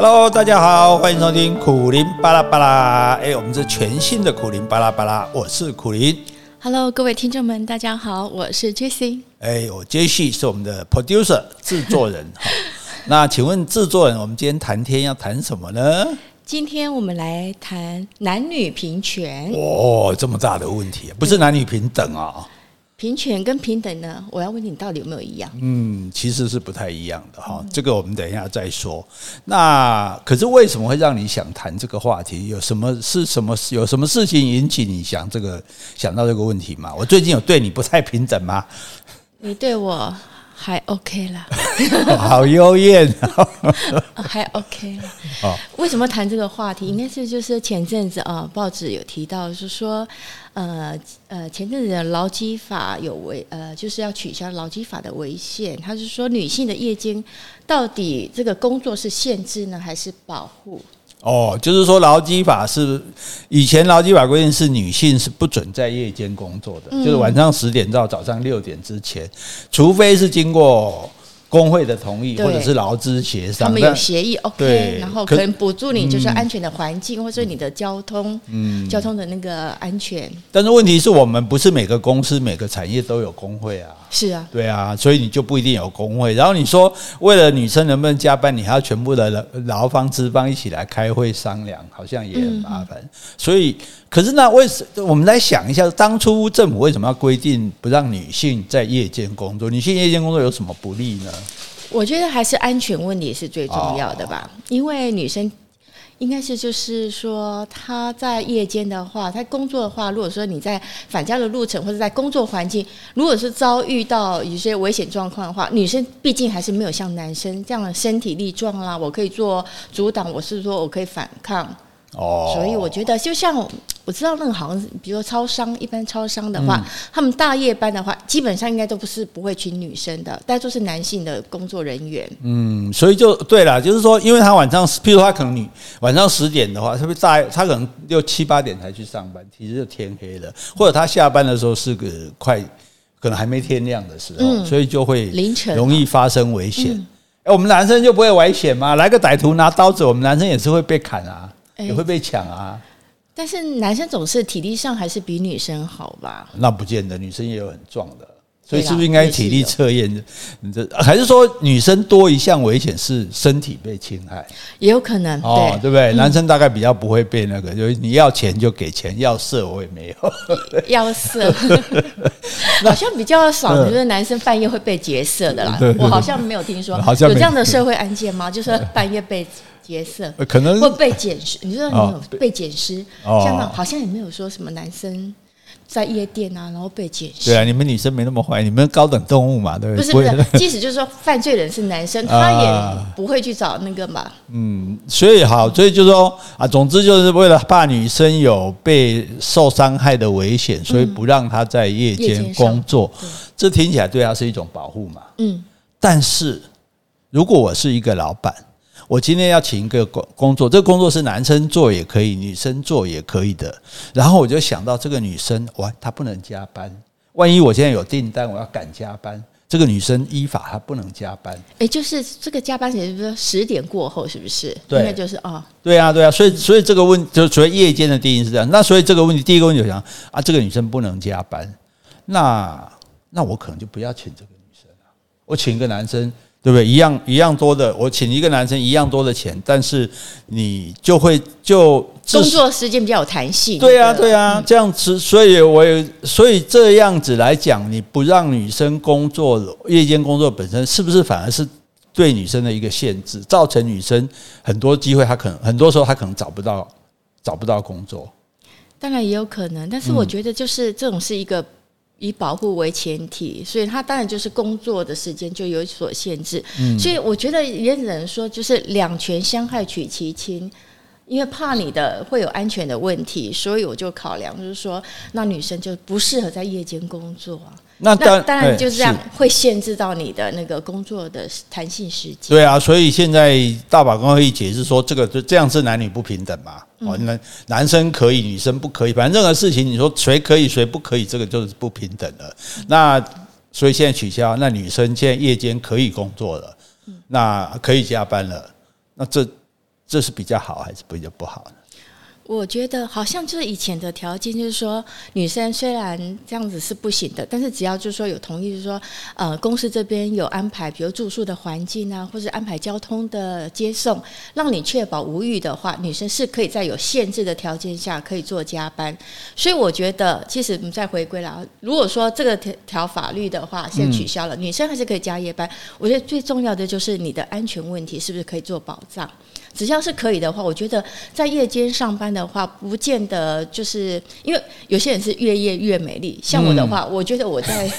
Hello，大家好，欢迎收听苦林巴拉巴拉。哎，我们是全新的苦林巴拉巴拉，我是苦林。Hello，各位听众们，大家好，我是 Jessie。哎，我 Jessie 是我们的 producer 制作人。好，那请问制作人，我们今天谈天要谈什么呢？今天我们来谈男女平权。哦，这么大的问题，不是男女平等啊、哦？平权跟平等呢？我要问你，到底有没有一样？嗯，其实是不太一样的哈。这个我们等一下再说。那可是为什么会让你想谈这个话题？有什么是什么？有什么事情引起你想这个想到这个问题吗？我最近有对你不太平等吗？你对我。还 OK 了，好幽艳，还 OK 了。哦，为什么谈这个话题？应该是就是前阵子啊，报纸有提到，是说，呃呃，前阵子的劳基法有违，呃，就是要取消劳基法的违宪。他是说，女性的夜间到底这个工作是限制呢，还是保护？哦，就是说劳基法是以前劳基法规定是女性是不准在夜间工作的，嗯、就是晚上十点到早上六点之前，除非是经过。工会的同意，或者是劳资协商，他们有协议，OK，然后可能补助你，就是安全的环境，或者你的交通，嗯，交通的那个安全。但是问题是我们不是每个公司、每个产业都有工会啊。是啊，对啊，所以你就不一定有工会。然后你说为了女生能不能加班，你还要全部的劳方资方一起来开会商量，好像也很麻烦。所以，可是那为什我们来想一下，当初政府为什么要规定不让女性在夜间工作？女性夜间工作有什么不利呢？我觉得还是安全问题是最重要的吧，因为女生应该是就是说他在夜间的话，他工作的话，如果说你在返家的路程或者在工作环境，如果是遭遇到一些危险状况的话，女生毕竟还是没有像男生这样的身体力壮啦，我可以做阻挡，我是说我可以反抗。哦，所以我觉得，就像我知道那个好像是，比如说超商，一般超商的话，他们大夜班的话，基本上应该都不是不会请女生的，大都是男性的工作人员。嗯，所以就对了，就是说，因为他晚上，譬如他可能你晚上十点的话，特别大，他可能六七八点才去上班，其实就天黑了，或者他下班的时候是个快，可能还没天亮的时候，所以就会凌晨容易发生危险。哎，我们男生就不会危险吗？来个歹徒拿刀子，我们男生也是会被砍啊。也会被抢啊，但是男生总是体力上还是比女生好吧？那不见得，女生也有很壮的，所以是不是应该体力测验？你这还是说女生多一项危险是身体被侵害？也有可能哦，对不对？男生大概比较不会被那个，就是你要钱就给钱，要色我也没有，要色好像比较少，就是男生半夜会被劫色的啦。我好像没有听说，有这样的社会案件吗？就是半夜被。劫色可能会被捡尸，你知道你有被捡尸？哦、像那好像也没有说什么男生在夜店啊，然后被捡尸。对啊，你们女生没那么坏，你们高等动物嘛，对不对？不是不是，即使就是说犯罪人是男生，他也不会去找那个嘛。嗯，所以好，所以就是说啊，总之就是为了怕女生有被受伤害的危险，所以不让她在夜间工作。这听起来对她是一种保护嘛。嗯，但是如果我是一个老板。我今天要请一个工工作，这个工作是男生做也可以，女生做也可以的。然后我就想到这个女生，哇，她不能加班。万一我现在有订单，我要赶加班，这个女生依法她不能加班。诶，就是这个加班时间，是不是十点过后？是不是？对，应该就是哦。对啊，对啊。所以，所以这个问就所谓夜间的定义是这样。那所以这个问题，第一个问题就想啊，这个女生不能加班，那那我可能就不要请这个女生了，我请一个男生。对不对？一样一样多的，我请一个男生一样多的钱，但是你就会就工作时间比较有弹性。对啊，对啊，这样子，所以我也所以这样子来讲，你不让女生工作，夜间工作本身是不是反而是对女生的一个限制，造成女生很多机会，她可能很多时候她可能找不到找不到工作。当然也有可能，但是我觉得就是这种是一个。以保护为前提，所以他当然就是工作的时间就有所限制。嗯，所以我觉得也只能说，就是两权相害取其轻，因为怕你的会有安全的问题，所以我就考量就是说，那女生就不适合在夜间工作啊。那当当然就是这样，会限制到你的那个工作的弹性时间。对啊，所以现在大法官会议解释说，这个就这样是男女不平等嘛？哦，男男生可以，女生不可以，反正任何事情你说谁可以谁不可以，这个就是不平等的。那所以现在取消，那女生现在夜间可以工作了，那可以加班了，那这这是比较好还是比较不好呢？我觉得好像就是以前的条件，就是说女生虽然这样子是不行的，但是只要就是说有同意，就是说呃公司这边有安排，比如住宿的环境啊，或者安排交通的接送，让你确保无虞的话，女生是可以在有限制的条件下可以做加班。所以我觉得，其实我们再回归了，如果说这个条条法律的话现在取消了，女生还是可以加夜班。我觉得最重要的就是你的安全问题是不是可以做保障。只要是可以的话，我觉得在夜间上班的话，不见得就是因为有些人是越夜越美丽。像我的话，嗯、我觉得我在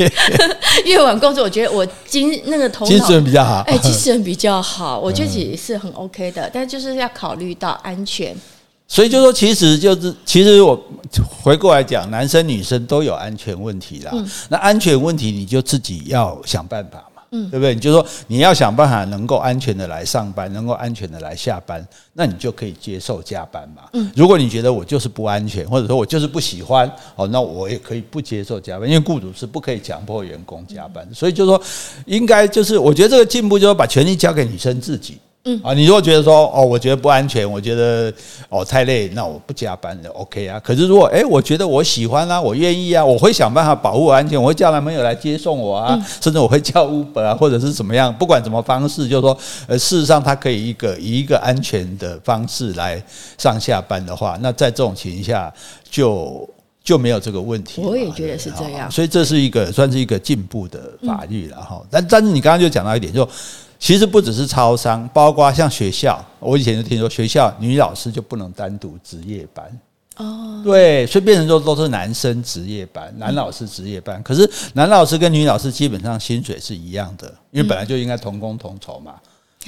夜晚工作，我觉得我精那个头脑精神比较好，哎，精神比较好，我觉得也是很 OK 的。但就是要考虑到安全，所以就说，其实就是其实我回过来讲，男生女生都有安全问题啦。嗯、那安全问题，你就自己要想办法。嗯，对不对？你就说你要想办法能够安全的来上班，能够安全的来下班，那你就可以接受加班嘛。嗯，如果你觉得我就是不安全，或者说我就是不喜欢，哦，那我也可以不接受加班，因为雇主是不可以强迫员工加班。所以就说，应该就是我觉得这个进步就是把权利交给女生自己。嗯啊，你如果觉得说哦，我觉得不安全，我觉得哦太累，那我不加班的 OK 啊。可是如果诶，我觉得我喜欢啊，我愿意啊，我会想办法保护我安全，我会叫男朋友来接送我啊，甚至我会叫 Uber 啊，或者是怎么样，不管什么方式，就是说呃，事实上他可以一个以一个安全的方式来上下班的话，那在这种情况下就就没有这个问题。我也觉得是这样，所以这是一个算是一个进步的法律了哈。但但是你刚刚就讲到一点就。其实不只是超商，包括像学校，我以前就听说学校女老师就不能单独值夜班哦，对，所以变成说都是男生值夜班，男老师值夜班。可是男老师跟女老师基本上薪水是一样的，因为本来就应该同工同酬嘛。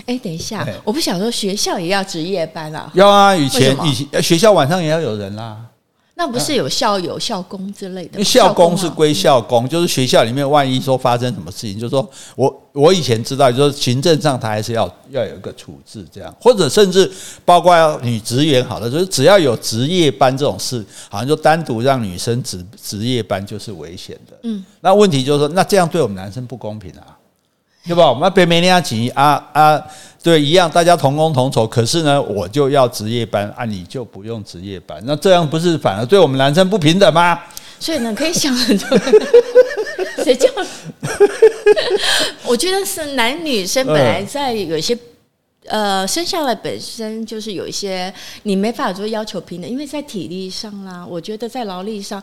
哎，等一下，我不想说学校也要值夜班啊？要啊，以前以前学校晚上也要有人啦。那不是有校友、校工之类的？校工是归校工，就是学校里面万一说发生什么事情，就是说我我以前知道，就是行政上他还是要要有一个处置这样，或者甚至包括女职员，好了，就是只要有值夜班这种事，好像就单独让女生值值夜班就是危险的。嗯，那问题就是说，那这样对我们男生不公平啊。对吧？我们别没那样急啊啊！对，一样，大家同工同酬。可是呢，我就要值夜班啊，你就不用值夜班。那这样不是反而对我们男生不平等吗？所以呢，可以想很多。谁叫？我觉得是男女生本来在有些呃生下来本身就是有一些你没法做要求平等，因为在体力上啦，我觉得在劳力上。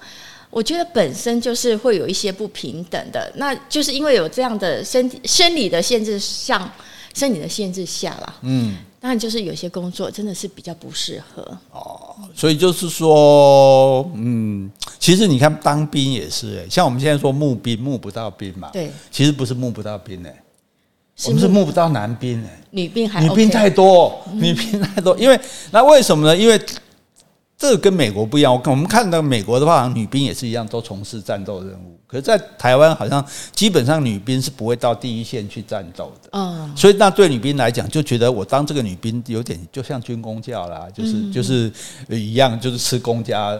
我觉得本身就是会有一些不平等的，那就是因为有这样的身体生理的限制上，生理的限制下啦。嗯，当然就是有些工作真的是比较不适合哦。所以就是说，嗯，其实你看当兵也是，哎，像我们现在说募兵募不到兵嘛，对，其实不是募不到兵，哎，我们是募不到男兵，哎，女兵还女兵太多，女兵太多，因为那为什么呢？因为这个跟美国不一样，我我们看到美国的话，女兵也是一样，都从事战斗任务。可是，在台湾好像基本上女兵是不会到第一线去战斗的。嗯，所以那对女兵来讲，就觉得我当这个女兵有点就像军公教啦，就是就是一样，就是吃公家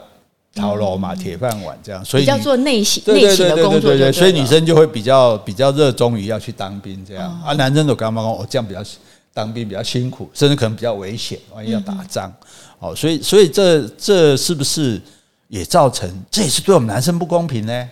酬劳嘛，铁饭碗这样。所以叫做内勤内勤的工作，对对对，所以女生就会比较比较热衷于要去当兵这样。啊，男生都干嘛讲，我这样比较当兵比较辛苦，甚至可能比较危险，万一要打仗。哦，所以所以这这是不是也造成这也是对我们男生不公平呢？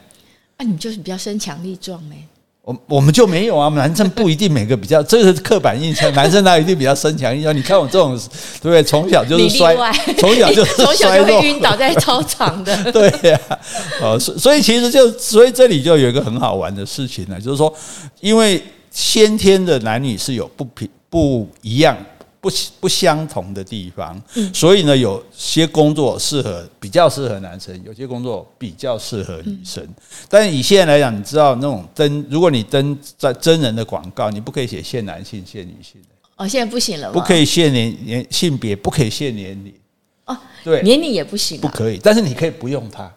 那、啊、你就是比较身强力壮呢？我我们就没有啊，男生不一定每个比较，这个是刻板印象，男生他一定比较身强力壮。你看我这种，对不对？从小就是摔，从小就是 从小就会晕倒在操场的。对呀、啊，哦，所所以其实就所以这里就有一个很好玩的事情呢，就是说，因为先天的男女是有不平不一样。不不相同的地方，所以呢，有些工作适合比较适合男生，有些工作比较适合女生。但是以现在来讲，你知道那种登，如果你登在真人的广告，你不可以写限男性、限女性的。哦，现在不行了，不可以限年年性别，不可以限年龄。哦，对，年龄也不行，不可以。但是你可以不用它。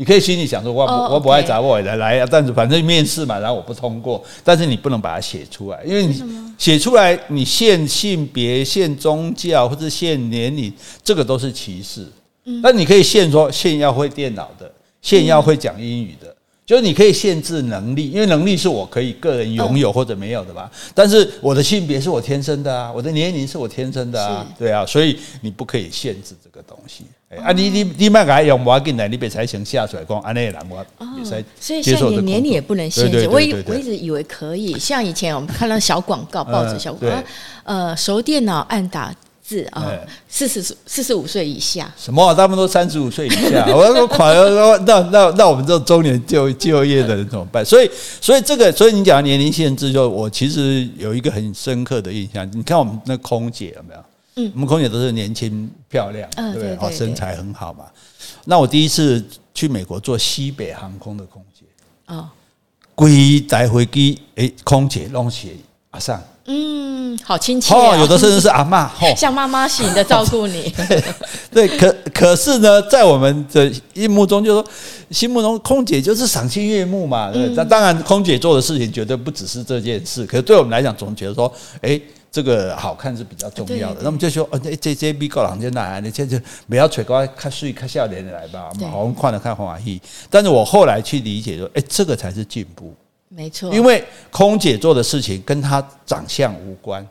你可以心里想说，我不我不爱找我来来，但是反正面试嘛，然后我不通过，但是你不能把它写出来，因为你写出来，你限性别、限宗教或者限年龄，这个都是歧视。嗯，那你可以限说限要会电脑的，限要会讲英语的，就是你可以限制能力，因为能力是我可以个人拥有或者没有的吧。但是我的性别是我天生的啊，我的年龄是我天生的啊，对啊，所以你不可以限制这个东西。啊，你你你卖给用，我要进来，你别才行下水讲，安内人我也才所以像你年龄也不能限制。我一我一直以为可以，像以前我们看到小广告，报纸小广告，呃，熟电脑按打。是啊，四十四十五岁以下，什么、啊？他们都三十五岁以下。我要说，款那那那我们这种中年就就业的人怎么办？所以所以这个，所以你讲的年龄限制，就我其实有一个很深刻的印象。你看我们那空姐有没有？嗯，我们空姐都是年轻漂亮，对不对？哦，身材很好嘛。那我第一次去美国做西北航空的空姐，哦，归带飞机，诶，空姐弄起阿上。嗯，好亲切哦，有的甚至是阿嬷，像妈妈型的照顾你。对，可可是呢，在我们的心目中，就是说心目中空姐就是赏心悦目嘛。对，那当然，空姐做的事情绝对不只是这件事。可是对我们来讲，总觉得说，哎，这个好看是比较重要的。那么就说，哦，这这这比高档就哪你这就不要吹高，看睡看笑脸的来吧。好，我们看了看黄华但是我后来去理解说，哎，这个才是进步。没错，因为空姐做的事情跟她长相无关，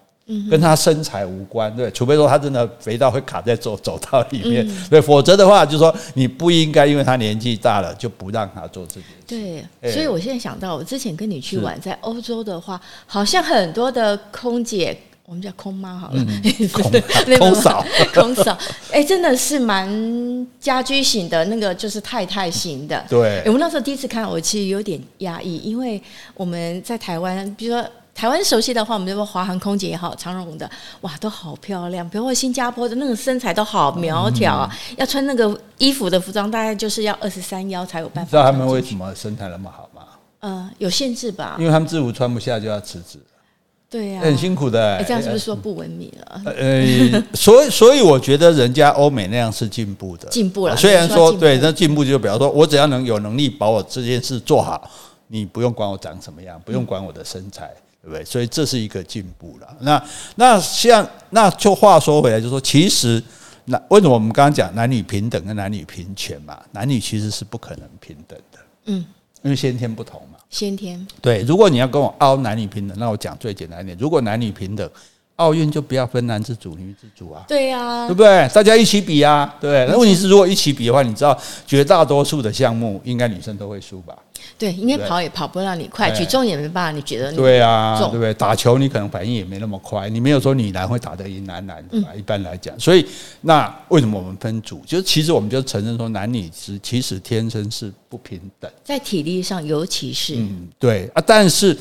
跟她身材无关，对，除非说她真的肥到会卡在走走道里面，对，否则的话，就是说你不应该因为她年纪大了就不让她做这件事。对，所以我现在想到，我之前跟你去玩，在欧洲的话，好像很多的空姐。我们叫空妈好了，空嫂，空嫂，哎，真的是蛮家居型的，那个就是太太型的。对，我们那时候第一次看，我其实有点压抑，因为我们在台湾，比如说台湾熟悉的话，我们就说华航空姐也好，长荣的，哇，都好漂亮。比如说新加坡的那个身材都好苗条啊，要穿那个衣服的服装，大概就是要二十三腰才有办法。知道他们为什么身材那么好吗？呃，有限制吧？因为他们制服穿不下就要辞职。对呀，很辛苦的。哎，这样是不是说不文明了？呃，所以所以我觉得人家欧美那样是进步的，进步了。虽然说对，那进步就比方说，我只要能有能力把我这件事做好，你不用管我长什么样，不用管我的身材，对不对？所以这是一个进步了。那那像那就话说回来，就说其实那为什么我们刚刚讲男女平等跟男女平权嘛？男女其实是不可能平等的，嗯，因为先天不同嘛。先天对，如果你要跟我凹男女平等，那我讲最简单一点，如果男女平等，奥运就不要分男子组、女子组啊。对呀，对不对？大家一起比啊，对。那问题是，如果一起比的话，你知道绝大多数的项目，应该女生都会输吧？对，应该跑也跑不让你快，举重也没办法，你觉得你？对啊，对不对？打球你可能反应也没那么快，你没有说女篮会打得赢男篮，对吧？一般来讲，所以那为什么我们分组？就是其实我们就承认说，男女是其实天生是不平等，在体力上尤其是嗯，对啊，但是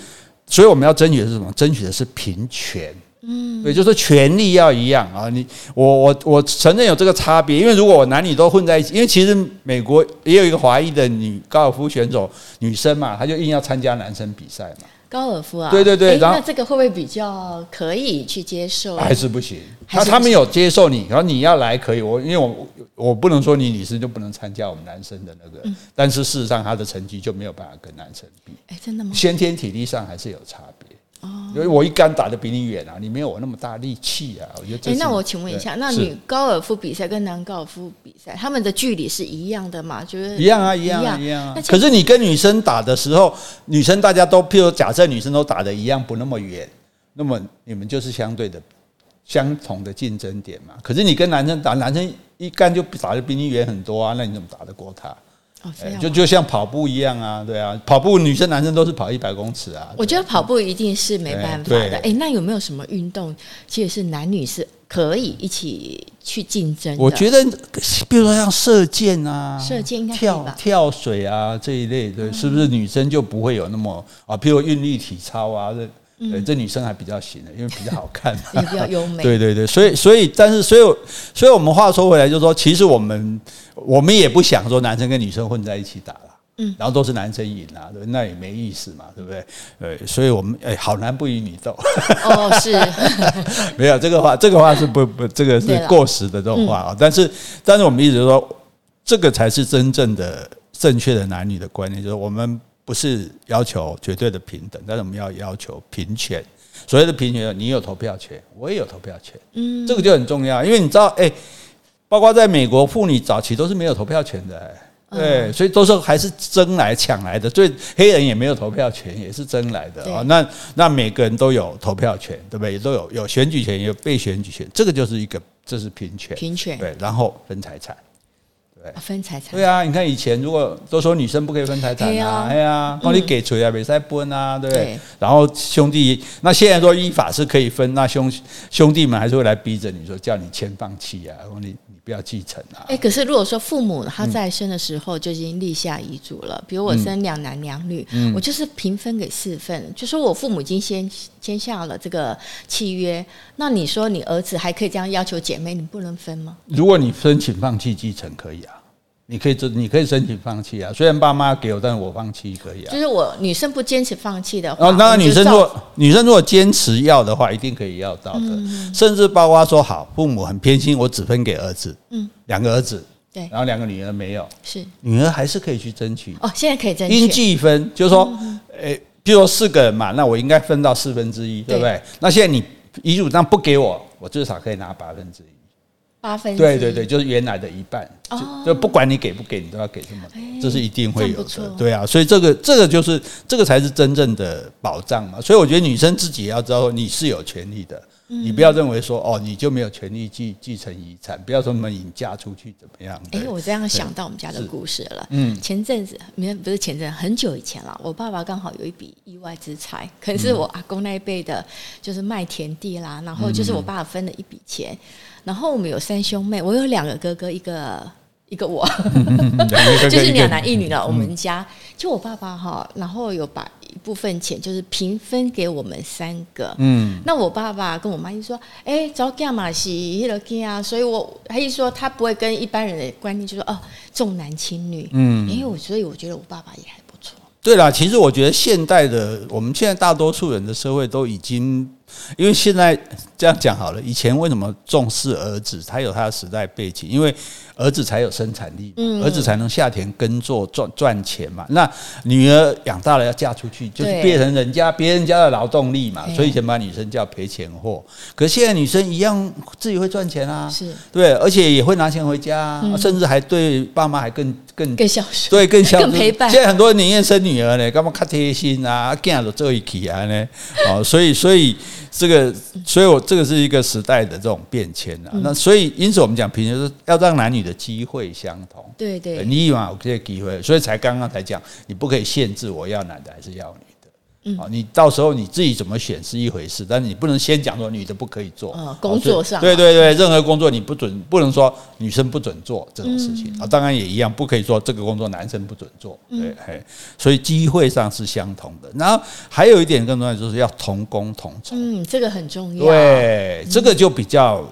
所以我们要争取的是什么？争取的是平权。嗯，对，就是权利要一样啊！你我我我承认有这个差别，因为如果我男女都混在一起，因为其实美国也有一个华裔的女高尔夫选手女生嘛，她就硬要参加男生比赛嘛。高尔夫啊？对对对，然后那这个会不会比较可以去接受？还是不行？他他们有接受你，然后你要来可以，我因为我我不能说你女生就不能参加我们男生的那个，但是事实上她的成绩就没有办法跟男生比。哎，真的吗？先天体力上还是有差别。因为我一杆打得比你远啊，你没有我那么大力气啊。我觉得。哎，那我请问一下，那女高尔夫比赛跟男高尔夫比赛，他们的距离是一样的吗？就是一样啊，一样啊，一样啊。可是你跟女生打的时候，女生大家都，譬如假设女生都打的一样，不那么远，那么你们就是相对的相同的竞争点嘛。可是你跟男生打，男生一杆就打得比你远很多啊，那你怎么打得过他？哦，就就像跑步一样啊，对啊，跑步女生男生都是跑一百公尺啊。我觉得跑步一定是没办法的。哎，那有没有什么运动，其实是男女是可以一起去竞争的？我觉得，比如说像射箭啊，射箭应该跳跳水啊这一类的，是不是女生就不会有那么啊？譬如韵律体操啊这。对，这女生还比较行的，因为比较好看，也 比较优美。对对对，所以所以，但是所以所以我们话说回来，就是说，其实我们我们也不想说男生跟女生混在一起打了，嗯，然后都是男生赢啊，对，那也没意思嘛，对不对？呃，所以我们哎，好男不与女斗。哦，是，没有这个话，这个话是不不，这个是过时的这种话啊。但是但是我们一直说，这个才是真正的正确的男女的观念，就是我们。不是要求绝对的平等，但是我们要要求平权。所谓的平权，你有投票权，我也有投票权，嗯，这个就很重要。因为你知道，哎，包括在美国，妇女早期都是没有投票权的，对，所以都是还是争来抢来的，所以黑人也没有投票权，也是争来的啊。那那每个人都有投票权，对不对？也都有有选举权，也有被选举权，这个就是一个，这是平权，平权对，然后分财产。对，分财产。对啊，你看以前如果都说女生不可以分财产啊，哎呀，那你给出来没再分啊，对不对？然后兄弟，那现在说依法是可以分，那兄兄弟们还是会来逼着你说，叫你签放弃啊，你你不要继承啊。哎，可是如果说父母他在生的时候就已经立下遗嘱了，比如我生两男两女，我就是平分给四份，就说我父母已经先签下了这个契约，那你说你儿子还可以这样要求姐妹，你不能分吗？如果你申请放弃继承，可以啊。你可以这，你可以申请放弃啊。虽然爸妈给我，但是我放弃可以啊。就是我女生不坚持放弃的话，哦，当然女生如果女生如果坚持要的话，一定可以要到的。嗯、甚至包括说，好，父母很偏心，我只分给儿子，嗯，两个儿子，对，然后两个女儿没有，是女儿还是可以去争取。哦，现在可以争取。应计分，就是说，诶，比如说四个人嘛，那我应该分到四分之一，对不对？那现在你遗嘱上不给我，我至少可以拿八分之一。八分对对对，就是原来的一半，就就不管你给不给，你都要给这么多，这是一定会有的。对啊，所以这个这个就是这个才是真正的保障嘛。所以我觉得女生自己也要知道你是有权利的，你不要认为说哦你就没有权利继继承遗产，不要说你们引嫁出去怎么样。哎，我这样想到我们家的故事了。嗯，前阵子没不是前阵，很久以前了。我爸爸刚好有一笔意外之财，可能是我阿公那一辈的，就是卖田地啦，然后就是我爸爸分了一笔钱。然后我们有三兄妹，我有两个哥哥，一个一个我，就是两男一女了。我们家就我爸爸哈，然后有把一部分钱就是平分给我们三个。嗯，那我爸爸跟我妈就说：“哎，早干嘛是一个啊？”所以我他一说他不会跟一般人的观念就说哦重男轻女。嗯，因为我所以我觉得我爸爸也还不错。对啦，其实我觉得现代的我们现在大多数人的社会都已经。因为现在这样讲好了，以前为什么重视儿子？他有他的时代背景，因为儿子才有生产力，儿子才能下田耕作赚赚钱嘛。那女儿养大了要嫁出去，就是变成人家别人家的劳动力嘛。所以以前把女生叫赔钱货。可是现在女生一样自己会赚钱啊，是对，而且也会拿钱回家，甚至还对爸妈还更更更孝顺，对更孝顺，更陪伴。现在很多人宁愿生女儿呢，干嘛看贴心啊？干了这一起啊呢？哦，所以所以。这个，所以我这个是一个时代的这种变迁啊。那所以，因此我们讲平时，是要让男女的机会相同。对对，你以往有这些机会，所以才刚刚才讲，你不可以限制我要男的还是要女。啊，你到时候你自己怎么选是一回事，但是你不能先讲说女的不可以做。工作上，对对对，任何工作你不准，不能说女生不准做这种事情啊。当然也一样，不可以说这个工作男生不准做。对，嘿，所以机会上是相同的。然后还有一点更重要，就是要同工同酬。嗯，这个很重要。对，这个就比较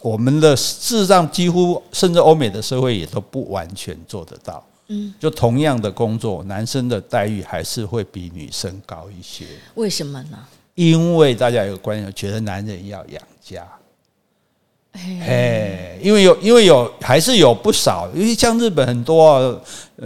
我们的事实上几乎甚至欧美的社会也都不完全做得到。嗯，就同样的工作，男生的待遇还是会比女生高一些。为什么呢？因为大家有观念，觉得男人要养家。哎，因为有，因为有，还是有不少，因为像日本很多啊，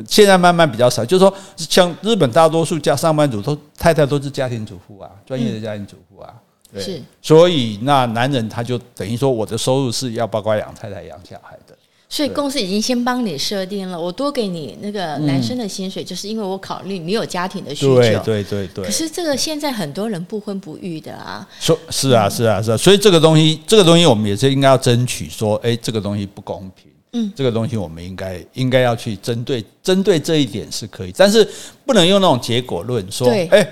现在慢慢比较少。就是说，像日本大多数家上班族都太太都是家庭主妇啊，专业的家庭主妇啊。对，是。所以那男人他就等于说，我的收入是要包括养太太、养小孩的。所以公司已经先帮你设定了，我多给你那个男生的薪水，就是因为我考虑你有家庭的需求。对对对对。可是这个现在很多人不婚不育的啊。说，是啊是啊是啊，所以这个东西，这个东西我们也是应该要争取说，哎，这个东西不公平。嗯。这个东西我们应该应该要去针对针对这一点是可以，但是不能用那种结果论说，哎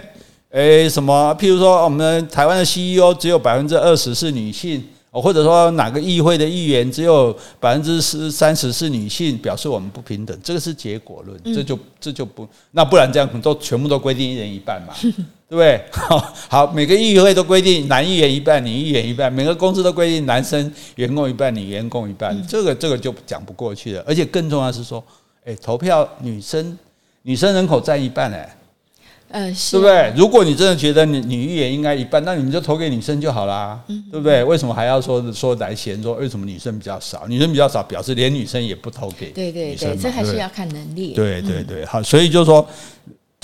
哎什么？譬如说，我们台湾的 CEO 只有百分之二十是女性。或者说哪个议会的议员只有百分之十三十是女性，表示我们不平等，这个是结果论，这就这就不，那不然这样都全部都规定一人一半嘛，对不对？好，好，每个议会都规定男议员一半，女议员一半，每个公司都规定男生员工一半，女员工一半，这个这个就讲不过去了。而且更重要是说，诶，投票女生女生人口占一半诶。嗯，是对不对？如果你真的觉得女女议员应该一半，那你们就投给女生就好啦，嗯、对不对？为什么还要说说来嫌说为什么女生比较少？女生比较少，表示连女生也不投给。对对对，这还是要看能力。对对对，好，所以就是说，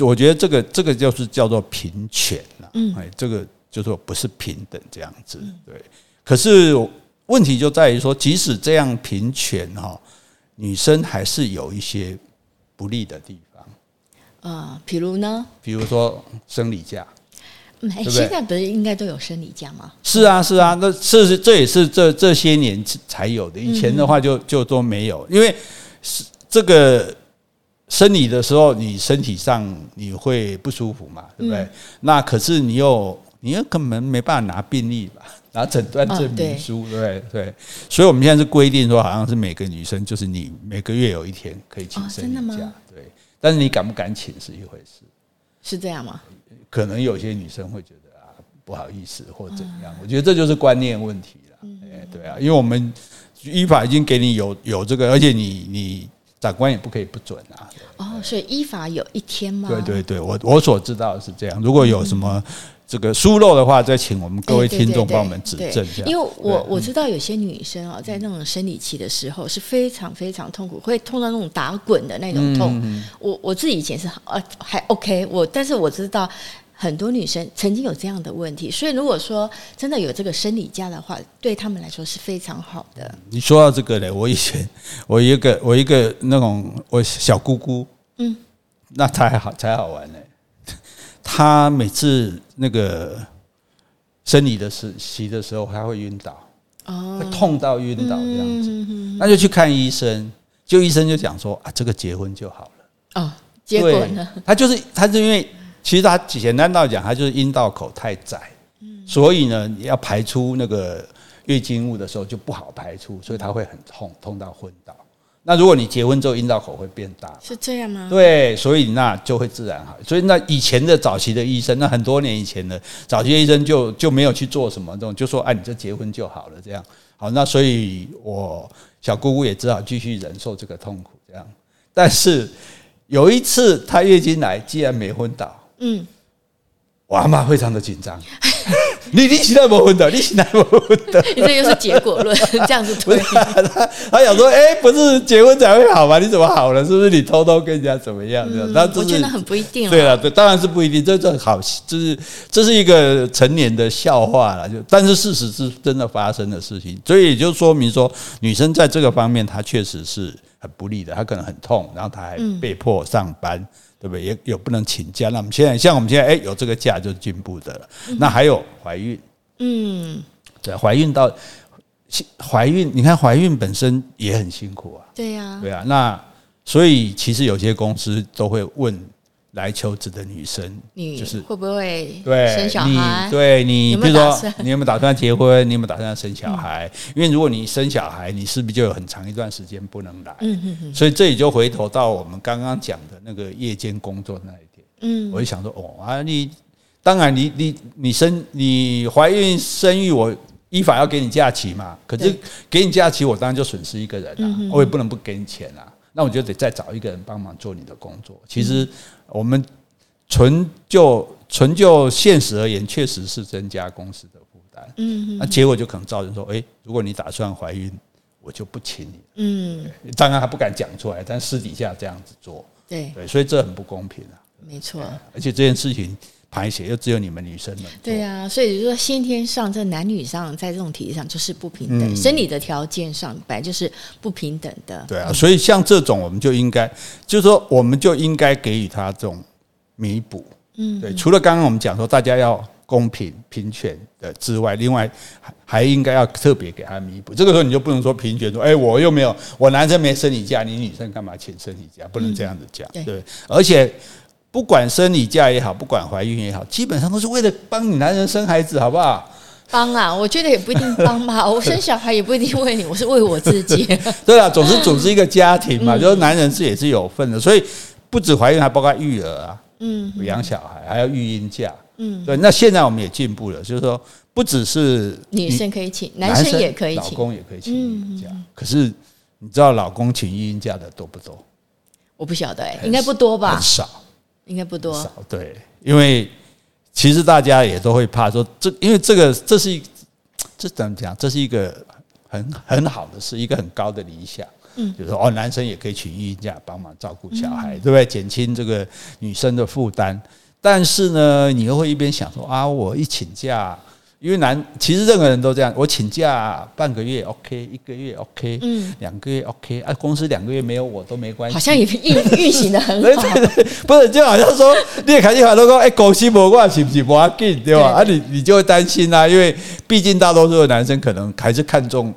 我觉得这个这个就是叫做平权了。嗯，哎，这个就说不是平等这样子。对，可是问题就在于说，即使这样平权哈，女生还是有一些不利的地方。啊，比如呢？比如说生理假。现在不是应该都有生理假吗？是啊，是啊，那这是这也是这这些年才有的，以前的话就就都没有，因为是这个。生理的时候，你身体上你会不舒服嘛，对不对？嗯、那可是你又你又根本没办法拿病历吧，拿诊断证明书，哦、对不对？对，所以我们现在是规定说，好像是每个女生就是你每个月有一天可以请生理假。但是你敢不敢请是一回事，是这样吗？可能有些女生会觉得啊不好意思或怎样，嗯、我觉得这就是观念问题了。哎，对啊，因为我们依法已经给你有有这个，而且你你。长官也不可以不准啊！哦，所以依法有一天吗？对对对，我我所知道的是这样。如果有什么这个疏漏的话，再请我们各位听众帮我们指正一下。因为我我知道有些女生啊，在那种生理期的时候是非常非常痛苦，会痛到那种打滚的那种痛。我我自己以前是呃还 OK，我但是我知道。很多女生曾经有这样的问题，所以如果说真的有这个生理假的话，对他们来说是非常好的。你说到这个嘞，我以前 我一个我一个那种我小姑姑，嗯，那才好才好玩呢。她每次那个生理的时期的时候，他会晕倒，哦，会痛到晕倒这样子，那就去看医生，就医生就讲说啊，这个结婚就好了。哦，结果呢？他就是他是因为。其实他简单到讲，他就是阴道口太窄，所以呢，你要排出那个月经物的时候就不好排出，所以他会很痛，痛到昏倒。那如果你结婚之后阴道口会变大，是这样吗？对，所以那就会自然好。所以那以前的早期的医生，那很多年以前的早期的医生就就没有去做什么这种，就说哎，你这结婚就好了这样。好，那所以我小姑姑也只好继续忍受这个痛苦这样。但是有一次她月经来，竟然没昏倒。嗯，我阿妈非常的紧张。你你现在没昏倒，你现在没昏倒，你这又是结果论，这样子推。他他想说，哎，不是结婚才会好吗？你怎么好了？是不是你偷偷跟人家怎么样？这样，我觉得很不一定。对了，对，当然是不一定。这这好，就是这是一个成年的笑话了。就但是事实是真的发生的事情，所以也就说明说，女生在这个方面她确实是很不利的。她可能很痛，然后她还被迫上班。对不对？也也不能请假。那我们现在像我们现在，哎，有这个假就是进步的了。那还有怀孕，嗯，对，怀孕到怀孕，你看怀孕本身也很辛苦啊。对呀，对啊。那所以其实有些公司都会问。来求职的女生，你就是会不会对生小孩？对你，比如说你有没有打算结婚？你有没有打算生小孩？因为如果你生小孩，你是不是就有很长一段时间不能来？所以这里就回头到我们刚刚讲的那个夜间工作那一点。嗯，我就想说，哦啊，你当然你你你生你怀孕生育，我依法要给你假期嘛。可是给你假期，我当然就损失一个人啊，我也不能不给你钱啊。那我就得再找一个人帮忙做你的工作。其实我们纯就纯就现实而言，确实是增加公司的负担。嗯，那结果就可能造成说，诶，如果你打算怀孕，我就不请你。嗯，当然还不敢讲出来，但私底下这样子做。对对，所以这很不公平啊。没错，而且这件事情。排血又只有你们女生们。对呀、啊，所以就说先天上在男女上在这种体力上就是不平等，嗯、生理的条件上本来就是不平等的。对啊，所以像这种我们就应该，就是说我们就应该给予他这种弥补。嗯，对，除了刚刚我们讲说大家要公平平权的之外，另外还还应该要特别给他弥补。这个时候你就不能说平权说，哎，我又没有，我男生没生理假，你女生干嘛请生理假？不能这样子讲。嗯、对，对，而且。不管生理假也好，不管怀孕也好，基本上都是为了帮你男人生孩子，好不好？帮啊，我觉得也不一定帮吧。我生小孩也不一定为你，我是为我自己。对啊，总是 组织一个家庭嘛，就是男人是也是有份的，所以不止怀孕，还包括育儿啊，嗯，养小孩还要育婴假，嗯，对。那现在我们也进步了，就是说不只是女生可以请，男生也可以请，老公也可以请育婴假。可是你知道老公请育婴假的多不多？我不晓得哎，应该不多吧？很少。应该不多，少对，因为其实大家也都会怕说这，因为这个这是一这怎么讲？这是一个很很好的事，一个很高的理想。嗯，就是说哦，男生也可以请育婴假帮忙照顾小孩，对不对？减轻这个女生的负担。但是呢，你又会一边想说啊，我一请假，因为男其实任何人都这样，我请假半个月 OK，一个月 OK，嗯，两个月 OK，啊，公司两个月没有我都没关系，好像也 运运行的很好，不是就好像说你也开电话都说，哎，公司没我是不是不要紧，对吧？啊，你你就会担心啊，因为毕竟大多数的男生可能还是看重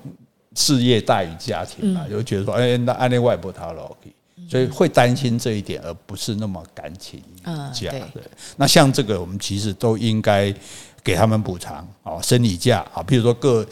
事业大于家庭嘛，就觉得说，哎，那按那外婆他了 OK，所以会担心这一点，而不是那么感情这样对。那像这个，我们其实都应该。给他们补偿哦，生理假啊，比如说各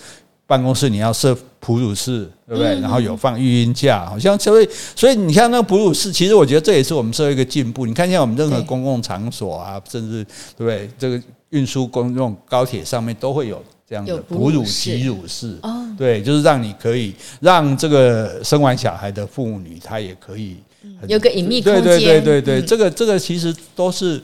办公室你要设哺乳室，对不对？然后有放育婴假，好像所以所以你看那个哺乳室，其实我觉得这也是我们社会一个进步。你看像我们任何公共场所啊，甚至对不对？这个运输公用高铁上面都会有这样的哺乳挤乳室，对，就是让你可以让这个生完小孩的妇女，她也可以有个隐秘空间。对对对对对，这个这个其实都是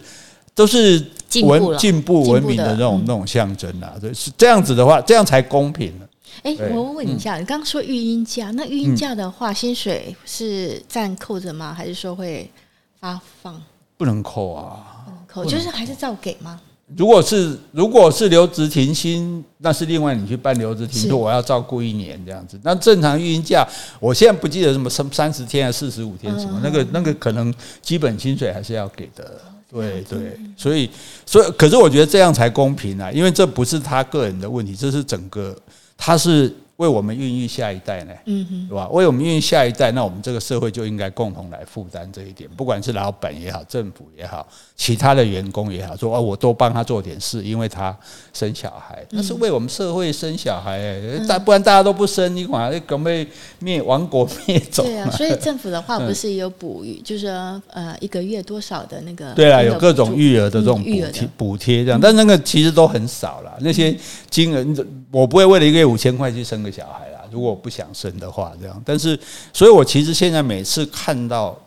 都是。文进步文明的那种那种象征啊，对，是这样子的话，这样才公平。哎，我问你一下，你刚刚说育婴假，那育婴假的话，薪水是暂扣着吗？还是说会发放？不能扣啊，不能扣，就是还是照给吗？如果是如果是留职停薪，那是另外你去办留职停，薪我要照顾一年这样子。那正常育婴假，我现在不记得什么三三十天还是四十五天什么，那个那个可能基本薪水还是要给的。对对，所以所以，可是我觉得这样才公平啊，因为这不是他个人的问题，这是整个，他是。为我们孕育下一代呢，嗯哼，对吧？为我们孕育下一代，那我们这个社会就应该共同来负担这一点，不管是老板也好，政府也好，其他的员工也好，说哦，我多帮他做点事，因为他生小孩，那是为我们社会生小孩，大不然大家都不生，你管准备灭亡国灭种。对啊，所以 政府的话不是有补育，就是说呃一个月多少的那个？对啊，有各种育儿的这种补贴补贴这样，但那个其实都很少了，那些金额，我不会为了一个月五千块去生个。小孩啦，如果不想生的话，这样。但是，所以我其实现在每次看到，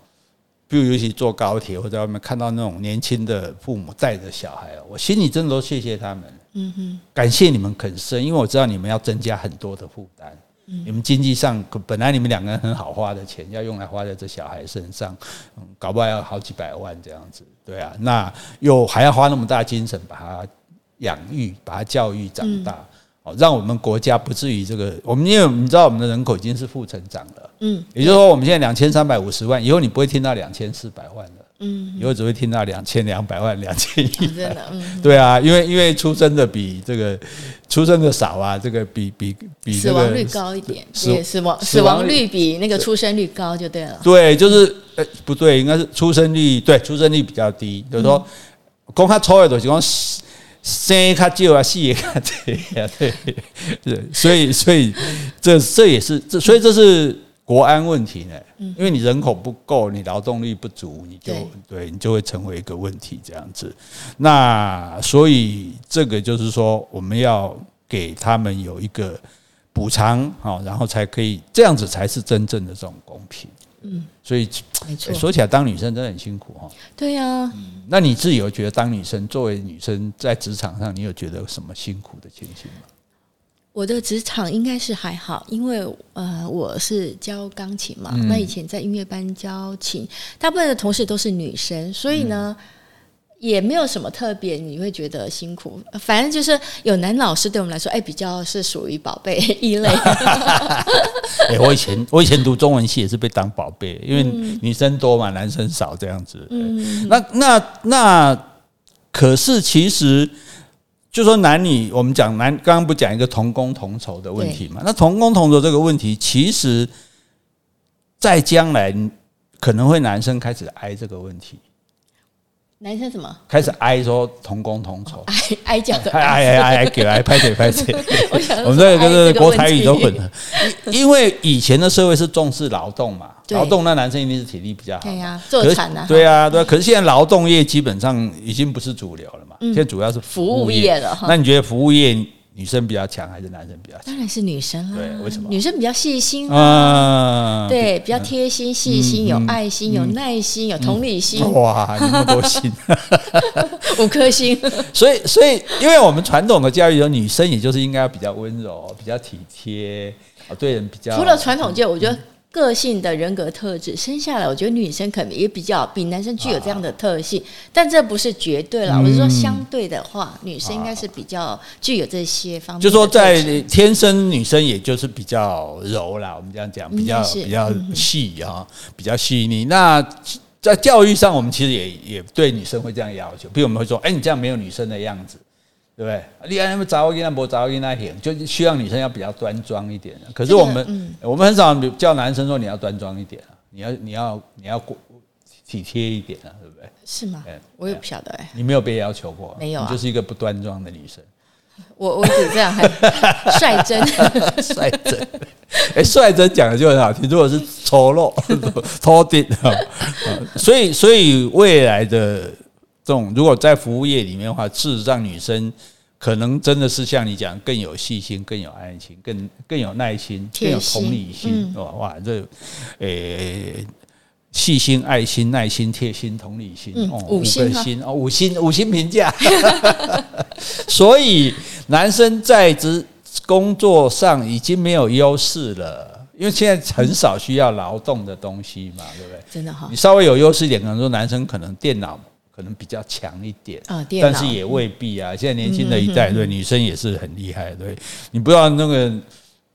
比如尤其坐高铁或者在外面看到那种年轻的父母带着小孩，我心里真的都谢谢他们。嗯哼，感谢你们肯生，因为我知道你们要增加很多的负担。你们经济上本来你们两个人很好花的钱，要用来花在这小孩身上，搞不好要好几百万这样子。对啊，那又还要花那么大精神把他养育、把他教育长大。哦，让我们国家不至于这个，我们因为你知道我们的人口已经是负成长了，嗯，也就是说我们现在两千三百五十万，以后你不会听到两千四百万了，嗯，以后只会听到两千两百万、两千一百，对啊，因为因为出生的比这个出生的少啊，这个比比比死亡率高一点，死死亡死亡率比那个出生率高就对了，对，就是呃不对，应该是出生率对出生率比较低，就是说公开抽的东西光。生卡就啊，死也卡这样，对，对，所以，所以这这也是这，所以这是国安问题呢。因为你人口不够，你劳动力不足，你就对你就会成为一个问题这样子。那所以这个就是说，我们要给他们有一个补偿，好，然后才可以这样子才是真正的这种公平。嗯，所以没错，说起来当女生真的很辛苦哈。对呀，那你自己有觉得当女生，作为女生在职场上，你有觉得有什么辛苦的情形吗？我的职场应该是还好，因为呃，我是教钢琴嘛，那以前在音乐班教琴，大部分的同事都是女生，所以呢。也没有什么特别，你会觉得辛苦。反正就是有男老师，对我们来说，哎，比较是属于宝贝 一类。哎，我以前我以前读中文系也是被当宝贝，因为女生多嘛，男生少这样子。嗯，那那那，可是其实就说男女，我们讲男，刚刚不讲一个同工同酬的问题嘛？那同工同酬这个问题，其实，在将来可能会男生开始挨这个问题。男生什么开始挨说同工同酬，挨挨讲的，挨挨挨挨给来拍腿拍腿。我们这个跟国台语都混了，因为以前的社会是重视劳动嘛，劳动那男生一定是体力比较好。对呀，做产的。对啊，对。可是现在劳动业基本上已经不是主流了嘛，现在主要是服务业了。那你觉得服务业？女生比较强还是男生比较强？当然是女生啦。对，为什么？女生比较细心啊，对，比较贴心、细心、有爱心、有耐心、有同理心。哇，那么多心，五颗星。所以，所以，因为我们传统的教育，有女生也就是应该要比较温柔、比较体贴啊，对人比较。除了传统教育，我觉得个性的人格特质生下来，我觉得女生可能也比较比男生具有这样的特性，啊、但这不是绝对了。嗯、我是说相对的话，女生应该是比较具有这些方面。就说在天生女生也就是比较柔啦，我们这样讲比较比较细啊，比较细腻。那在教育上，我们其实也也对女生会这样要求，比如我们会说，哎，你这样没有女生的样子。对不对？你爱那么早跟那不早跟那行，就需要女生要比较端庄一点。可是我们、嗯、我们很少叫男生说你要端庄一点啊，你要你要你要过体贴一点啊，对不对？是吗？我也不晓得哎。你没有被要求过？没有、啊，你就是一个不端庄的女生。我我只这样还 率真，率真。哎，率真讲的就很好听。如果是丑陋、拖地，所以所以未来的。这种如果在服务业里面的话，事实上女生可能真的是像你讲，更有细心、更有爱心、更更有耐心、更有同理心，哇哇，这诶细心、爱心、耐心、贴心、同理心，哦，五个心哦，五星五星评价。所以男生在职工作上已经没有优势了，因为现在很少需要劳动的东西嘛，对不对？真的哈，你稍微有优势一点，可能说男生可能电脑。可能比较强一点啊，但是也未必啊。现在年轻的一代对女生也是很厉害，对，你不知道那个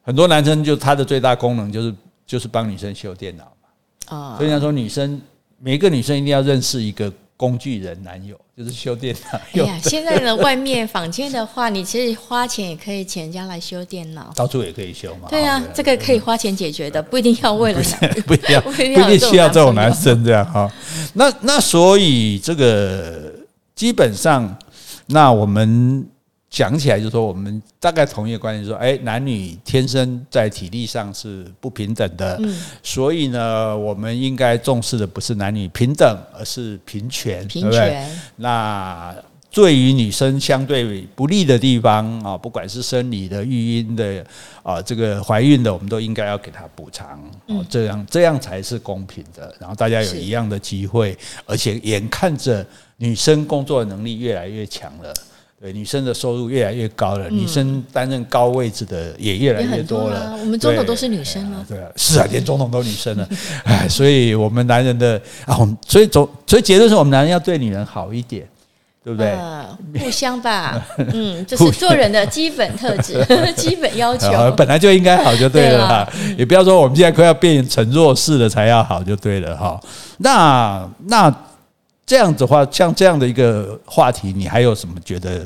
很多男生就他的最大功能就是就是帮女生修电脑嘛啊，所以他说女生每一个女生一定要认识一个。工具人男友就是修电脑。哎呀，现在呢，外面坊间的话，你其实花钱也可以请人家来修电脑，到处也可以修嘛。对啊，这个可以花钱解决的，不一定要为了，不一定要，不一定需要这种男生这样哈。那那所以这个基本上，那我们。讲起来就是说，我们大概同一个观点，说，哎，男女天生在体力上是不平等的，所以呢，我们应该重视的不是男女平等，而是平权，对不对？那对于女生相对不利的地方啊，不管是生理的、育婴的啊，这个怀孕的，我们都应该要给她补偿，哦，这样这样才是公平的。然后大家有一样的机会，而且眼看着女生工作能力越来越强了。对，女生的收入越来越高了，女生担任高位置的也越来越多了。我们总统都是女生了，对啊，是啊，连总统都女生了。哎，所以我们男人的啊，我们所以总所以结论是我们男人要对女人好一点，对不对？互相吧，嗯，这是做人的基本特质、基本要求。本来就应该好就对了哈，也不要说我们现在快要变成弱势了才要好就对了哈。那那。这样子的话，像这样的一个话题，你还有什么觉得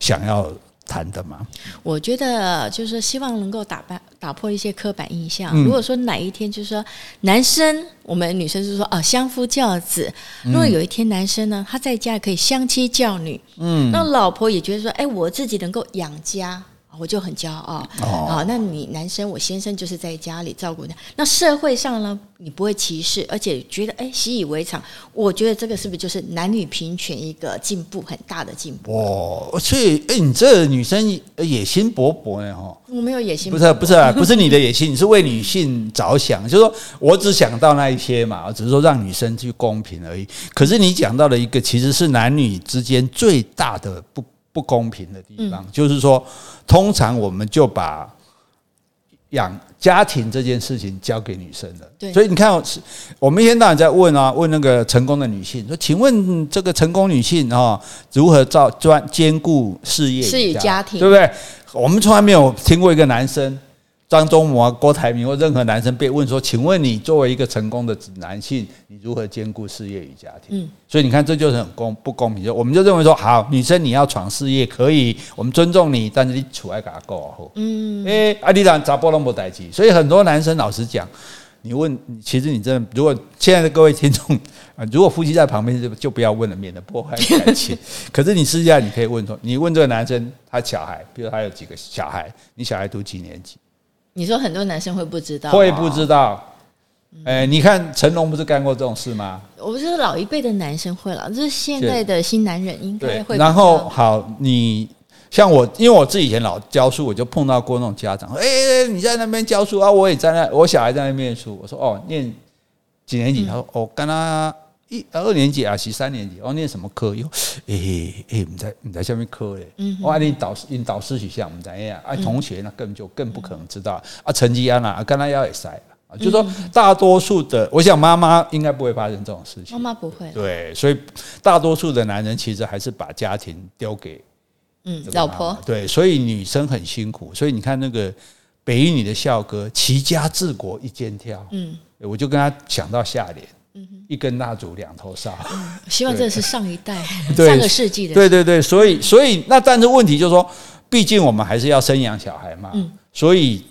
想要谈的吗？我觉得就是希望能够打败打破一些刻板印象。如果说哪一天就是说男生，我们女生就是说啊相夫教子，如果有一天男生呢他在家可以相妻教女，嗯，那老婆也觉得说，哎，我自己能够养家。我就很骄傲啊！那你男生，我先生就是在家里照顾他。那社会上呢，你不会歧视，而且觉得哎习以为常。我觉得这个是不是就是男女平权一个进步很大的进步？哦，所以哎，你这女生野心勃勃呢？哈，我没有野心，不是不是啊，不是你的野心，你是为女性着想，就是说我只想到那一些嘛，只是说让女生去公平而已。可是你讲到了一个，其实是男女之间最大的不。不公平的地方，就是说，通常我们就把养家庭这件事情交给女生了。对，所以你看，我们一天到晚在问啊，问那个成功的女性说：“请问这个成功女性啊，如何照专兼顾事业、事业、家庭，对不对？”我们从来没有听过一个男生。张忠谋、郭台铭或任何男生被问说：“请问你作为一个成功的男性，你如何兼顾事业与家庭？”嗯，所以你看，这就是很公不公平。就我们就认为说，好，女生你要闯事业可以，我们尊重你，但是你处爱给他够好。嗯，哎，阿里兰查波隆不待机，所以很多男生老实讲，你问，其实你真的，如果现在的各位听众 啊，如果夫妻在旁边就就不要问了，免得破坏感情。可是你私下你可以问说，你问这个男生，他小孩，比如他有几个小孩，你小孩读几年级？你说很多男生会不知道，会不知道？哎，你看成龙不是干过这种事吗？我不是老一辈的男生会了，就是现在的新男人应该会。然后好，你像我，因为我自己以前老教书，我就碰到过那种家长，哎，你在那边教书啊？我也在那，我小孩在那边念书。我说哦，念几年级？他说哦，跟他。一二年级啊，是三年级，我念什么科？哟，哎哎，你在你在下面科嘞？我按你导师，导师取向，我们怎样？啊，同学那根本就更不可能知道啊，成绩啊，那跟他要也塞。啊，就是说大多数的，我想妈妈应该不会发生这种事情。妈妈不会。对，所以大多数的男人其实还是把家庭丢给嗯老婆。对，所以女生很辛苦。所以你看那个北一女的校歌“齐家治国一肩挑”，嗯，我就跟他想到下联。嗯，一根蜡烛两头烧。嗯，希望这是上一代 上个世纪的。对对对，所以所以那但是问题就是说，毕竟我们还是要生养小孩嘛。嗯，所以。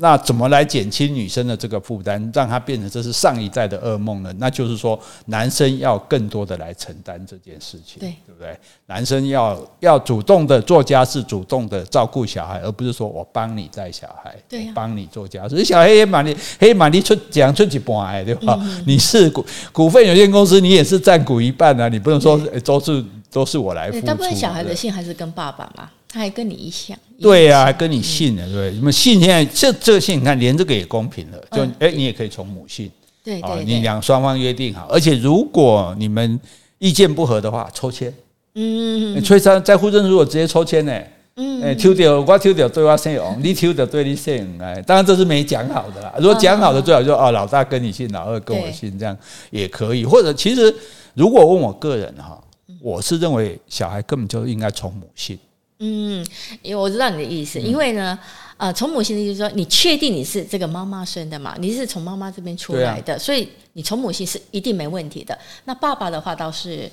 那怎么来减轻女生的这个负担，让她变成这是上一代的噩梦呢？那就是说，男生要更多的来承担这件事情，对，对不对？男生要要主动的做家事，主动的照顾小孩，而不是说我帮你带小孩，对、啊，帮你做家事。小孩也满你，黑满你出讲出几半，对吧？嗯、你是股股份有限公司，你也是占股一半啊，你不能说都是都是我来付出。大部分小孩的姓还是跟爸爸嘛。他还跟你一样，对呀、啊，还跟你姓呢，对，什么姓？现在这这个姓，你看连这个也公平了，就哎，你也可以从母姓，对对，你两双方约定好，而且如果你们意见不合的话，抽签，嗯，崔三在户政如果直接抽签呢，嗯，哎，抽掉我抽掉对我姓王，你抽掉对你姓哎，当然这是没讲好的啦，如果讲好的最好就哦，老大跟你姓，老二跟我姓，这样也可以，或者其实如果问我个人哈，我是认为小孩根本就应该从母姓。嗯，因为我知道你的意思，因为呢，呃，从母性的意思就是说，你确定你是这个妈妈生的嘛？你是从妈妈这边出来的，所以你从母性是一定没问题的。那爸爸的话倒是，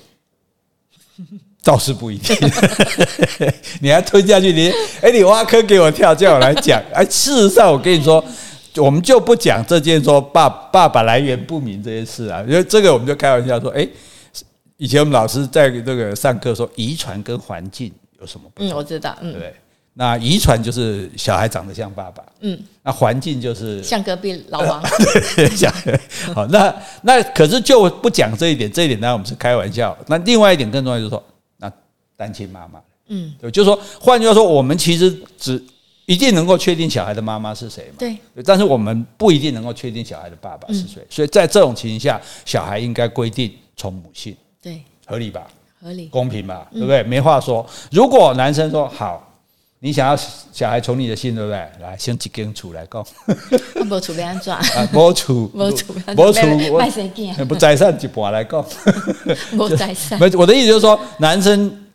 倒是不一定。你还吞下去，你哎，你挖坑给我跳，叫我来讲。哎，事实上，我跟你说，我们就不讲这件说爸爸爸来源不明这件事啊，因为这个我们就开玩笑说，哎，以前我们老师在这个上课说，遗传跟环境。有什么不同？嗯，我知道，嗯，对，那遗传就是小孩长得像爸爸，嗯，那环境就是像隔壁老王，对，像好，那那可是就不讲这一点，这一点呢，我们是开玩笑。那另外一点更重要就是说，那单亲妈妈，嗯，对，就是说，换句话说，我们其实只一定能够确定小孩的妈妈是谁嘛，对，但是我们不一定能够确定小孩的爸爸是谁，所以在这种情形下，小孩应该规定从母姓，对，合理吧？合理公平吧，对不对？没话说。如果男生说好，你想要小孩从你的姓，对不对？来，先几根出来讲。没处变 安怎？没处，没处，没处，不再上一半来讲。没再上。我的意思就是说，男生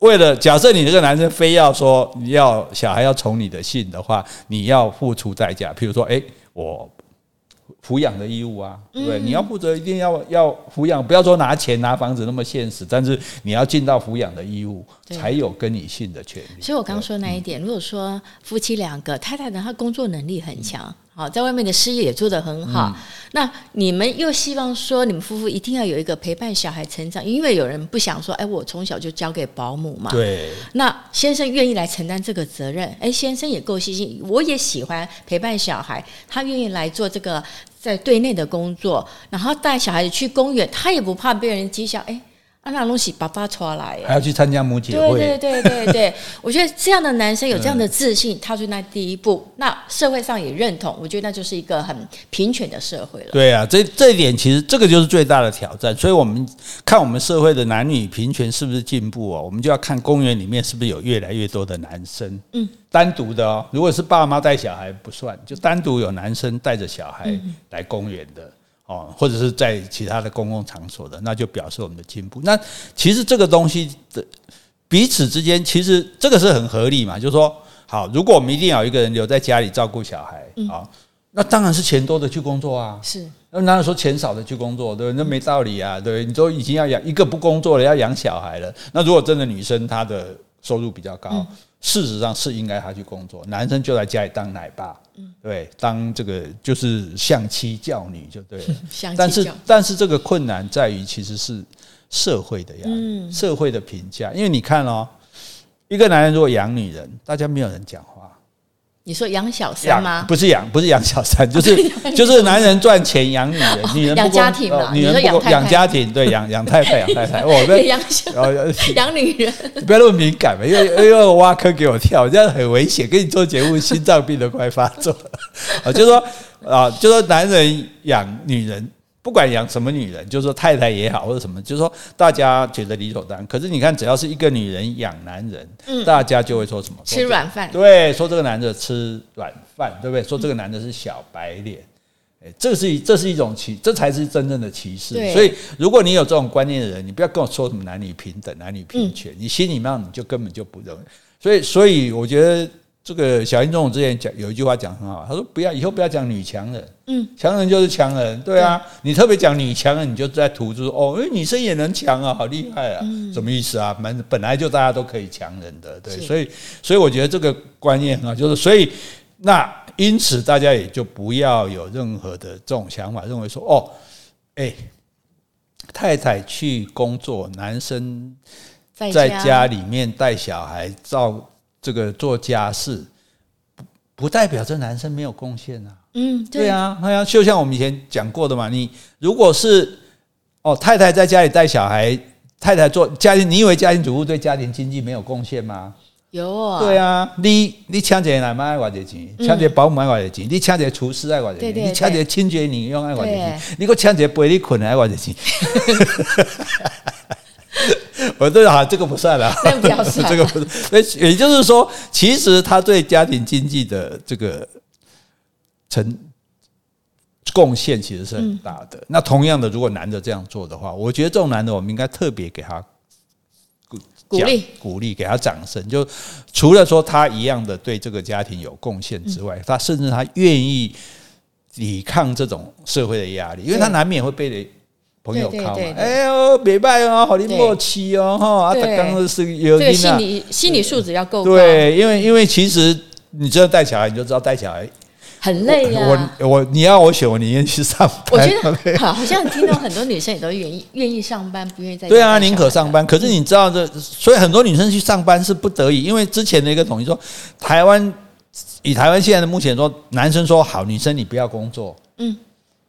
为了假设你这个男生非要说你要小孩要从你的姓的话，你要付出代价。譬如说，哎，我。抚养的义务啊，对不对？你要负责，一定要要抚养，不要说拿钱拿房子那么现实，但是你要尽到抚养的义务，才有跟你姓的权利。所以我刚刚说那一点，如果说夫妻两个，太太呢，她工作能力很强。好，在外面的事业也做得很好。嗯、那你们又希望说，你们夫妇一定要有一个陪伴小孩成长，因为有人不想说，哎，我从小就交给保姆嘛。对。那先生愿意来承担这个责任，哎，先生也够细心，我也喜欢陪伴小孩，他愿意来做这个在队内的工作，然后带小孩子去公园，他也不怕被人讥笑，哎。啊，那东西爸爸出来，还要去参加母姐会。对对对对对，我觉得这样的男生有这样的自信，踏出那第一步，那社会上也认同，我觉得那就是一个很平权的社会了。对啊，这这一点其实这个就是最大的挑战。所以我们看我们社会的男女平权是不是进步哦？我们就要看公园里面是不是有越来越多的男生，嗯，单独的哦。如果是爸妈带小孩不算，就单独有男生带着小孩来公园的。哦，或者是在其他的公共场所的，那就表示我们的进步。那其实这个东西的彼此之间，其实这个是很合理嘛。就是说，好，如果我们一定要有一个人留在家里照顾小孩，啊，那当然是钱多的去工作啊。是，那哪有说钱少的去工作？对不对？那没道理啊。对，你都已经要养一个不工作了，要养小孩了。那如果真的女生她的收入比较高，事实上是应该他去工作，男生就在家里当奶爸。对，当这个就是相妻教女就对了。但是，但是这个困难在于，其实是社会的压力，社会的评价。因为你看哦，一个男人如果养女人，大家没有人讲话。你说养小三吗？不是养，不是养小三，就是就是男人赚钱养女人，女人养家庭嘛，女人不养家庭，对，养养太太，养太太。我养小养女人，不要那么敏感嘛，因为因为挖坑给我跳，这样很危险。跟你做节目，心脏病都快发作了。啊，就说啊，就说男人养女人。不管养什么女人，就是说太太也好，或者什么，就是说大家觉得理所当然。可是你看，只要是一个女人养男人，嗯，大家就会说什么？吃软饭。对，说这个男的吃软饭，对不对？说这个男的是小白脸。哎，这是这是一种歧，这才是真正的歧视。所以，如果你有这种观念的人，你不要跟我说什么男女平等、男女平权，嗯、你心里面你就根本就不认为。所以，所以我觉得这个小英总统之前讲有一句话讲很好，他说：“不要以后不要讲女强人，嗯，强人就是强人，对啊，对。你特别讲女强人，你就在突出哦，因为女生也能强啊，好厉害啊，嗯、什么意思啊？本本来就大家都可以强人的，对，所以，所以我觉得这个观念啊，就是所以那。”因此，大家也就不要有任何的这种想法，认为说哦，哎，太太去工作，男生在家里面带小孩、照这个做家事，不不代表这男生没有贡献啊。嗯，对，对啊，好像就像我们以前讲过的嘛，你如果是哦，太太在家里带小孩，太太做家庭，你以为家庭主妇对家庭经济没有贡献吗？有啊，对啊，你你请一个奶妈爱偌济钱，请一个保姆爱偌济钱，你请一个厨师爱偌济钱，你请一个清洁女佣爱偌济钱，你给我请一个陪你困的爱偌济钱。我对啊，这个不算了，这个不是。也就是说，其实他对家庭经济的这个成贡献其实是很大的。那同样的，如果男的这样做的话，我觉得这种男的，我们应该特别给他。鼓励鼓励，给他掌声。就除了说他一样的对这个家庭有贡献之外，他甚至他愿意抵抗这种社会的压力，因为他难免会被朋友靠嘛。哎呦，别拜哦，好你默契哦，哈啊，他刚刚是有这个心理心理素质要够高。对，因为因为其实你知道带小孩，你就知道带小孩。很累呀、啊！我我你要我选，我宁愿去上班。我觉得 好，好像听到很多女生也都愿意 愿意上班，不愿意在。对啊，宁可上班。可是你知道这，所以很多女生去上班是不得已，因为之前的一个统计说，台湾以台湾现在的目前说，男生说好，女生你不要工作，嗯，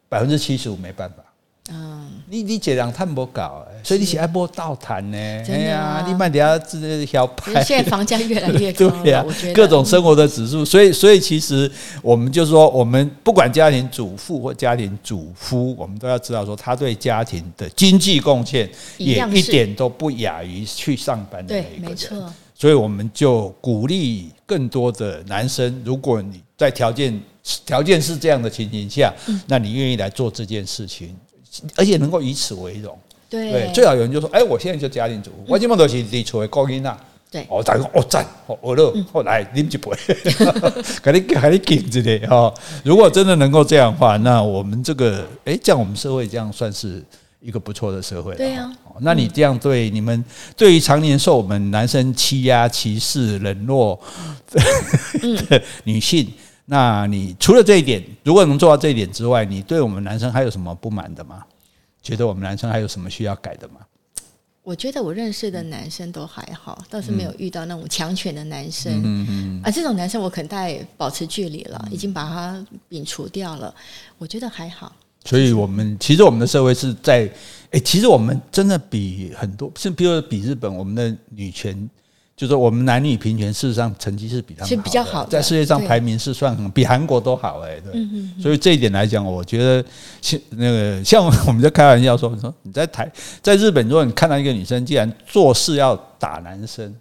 百分之七十五没办法。嗯，你你这两太不搞，所以你是爱播倒谈呢？哎呀，你慢点要这小拍。现在房价越来越 高，对呀，各种生活的指数，所以所以其实我们就说，我们不管家庭主妇或家庭主夫，我们都要知道说，他对家庭的经济贡献也一点都不亚于去上班的那一个人。所以我们就鼓励更多的男生，如果你在条件条件是这样的情形下，那你愿意来做这件事情。而且能够以此为荣，对，最好有人就说：“哎，我现在就家庭主妇，我基本都是你出来高音呐。”对，哦，大家哦赞，哦乐，后来 你们就不会，赶紧赶紧顶着的哈。如果真的能够这样的话，那我们这个哎，这样我们社会这样算是一个不错的社会。对呀，那你这样对你们对于常年受我们男生欺压、歧视、冷落的 女性。那你除了这一点，如果能做到这一点之外，你对我们男生还有什么不满的吗？觉得我们男生还有什么需要改的吗？我觉得我认识的男生都还好，倒是没有遇到那种强权的男生。嗯嗯嗯。啊，这种男生我可能大概保持距离了，已经把他摒除掉了。我觉得还好。所以我们其实我们的社会是在，哎，其实我们真的比很多，是比如说比日本，我们的女权。就是我们男女平权，事实上成绩是比他们好，比较好，在世界上排名是算很比韩国都好哎，对，所以这一点来讲，我觉得像那个像我们在开玩笑说，说你在台在日本，如果你看到一个女生竟然做事要打男生，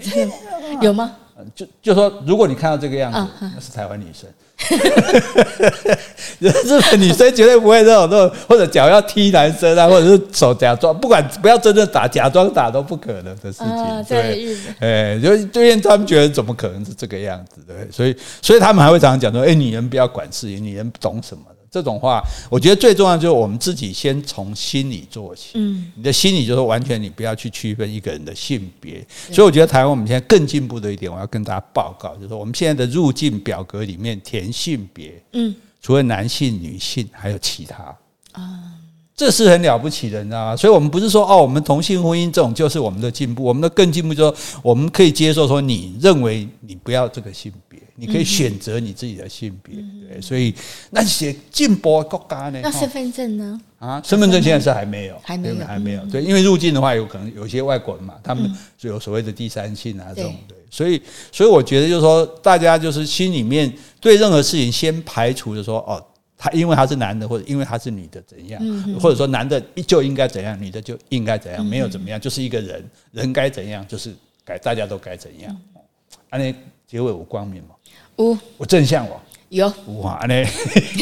有吗？就就说如果你看到这个样子，那是台湾女生。日本女生绝对不会这种，这种或者脚要踢男生啊，或者是手假装，不管不要真的打，假装打都不可能的事情。啊、对，哎，就就因为他们觉得怎么可能是这个样子，对，所以所以他们还会常常讲说，哎，女人不要管事情，女人懂什么。这种话，我觉得最重要就是我们自己先从心理做起。嗯，你的心理就是完全你不要去区分一个人的性别。所以我觉得台湾我们现在更进步的一点，我要跟大家报告，就是我们现在的入境表格里面填性别，嗯，除了男性、女性，还有其他啊。这是很了不起的，你知道吗？所以，我们不是说哦，我们同性婚姻这种就是我们的进步。我们的更进步就是说，我们可以接受说，你认为你不要这个性别，你可以选择你自己的性别。对，所以那些进步的国家呢？那身份证呢？啊，身份证现在是还没有，还没有，还没有。对，因为入境的话，有可能有些外国人嘛，他们就有所谓的第三性啊这种。对，所以，所以我觉得就是说，大家就是心里面对任何事情先排除的说哦。他因为他是男的，或者因为他是女的，怎样？或者说男的就应该怎样，女的就应该怎样？没有怎么样，就是一个人，人该怎样，就是该大家都该怎样。啊，那结尾我光明吗？我我正向我有哇嘞！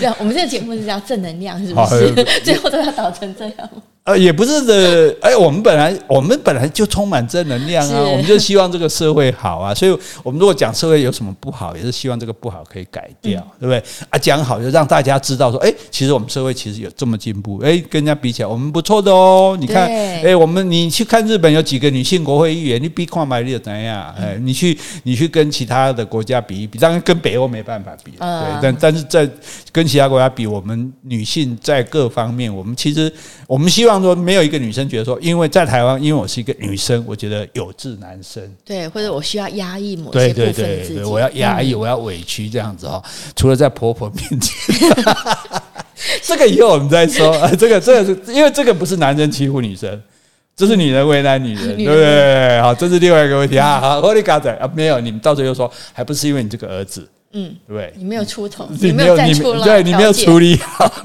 对，我们这个节目是叫正能量，是不是？最后都要导成这样。呃，也不是的，哎，我们本来我们本来就充满正能量啊，我们就希望这个社会好啊，所以我们如果讲社会有什么不好，也是希望这个不好可以改掉，对不对？啊，讲好就让大家知道说，哎，其实我们社会其实有这么进步，哎，跟人家比起来，我们不错的哦。你看，哎，我们你去看日本有几个女性国会议员，你比看买力怎样？哎，你去你去跟其他的国家比一比，当然跟北欧没办法比，对，但但是在跟其他国家比，我们女性在各方面，我们其实我们希望。当中没有一个女生觉得说，因为在台湾，因为我是一个女生，我觉得有志男生。对，或者我需要压抑某些部分自己，对对对，我要压抑，我要委屈这样子哦。除了在婆婆面前，这个以后我们再说。这个这个是因为这个不是男人欺负女生，这是女人为难 女人，对不对？好，这是另外一个问题啊。好，我的嘎仔啊，没有，你们到时候又说，还不是因为你这个儿子，嗯，对不对？你没有出头，你没有站出来，对，你没有处理好。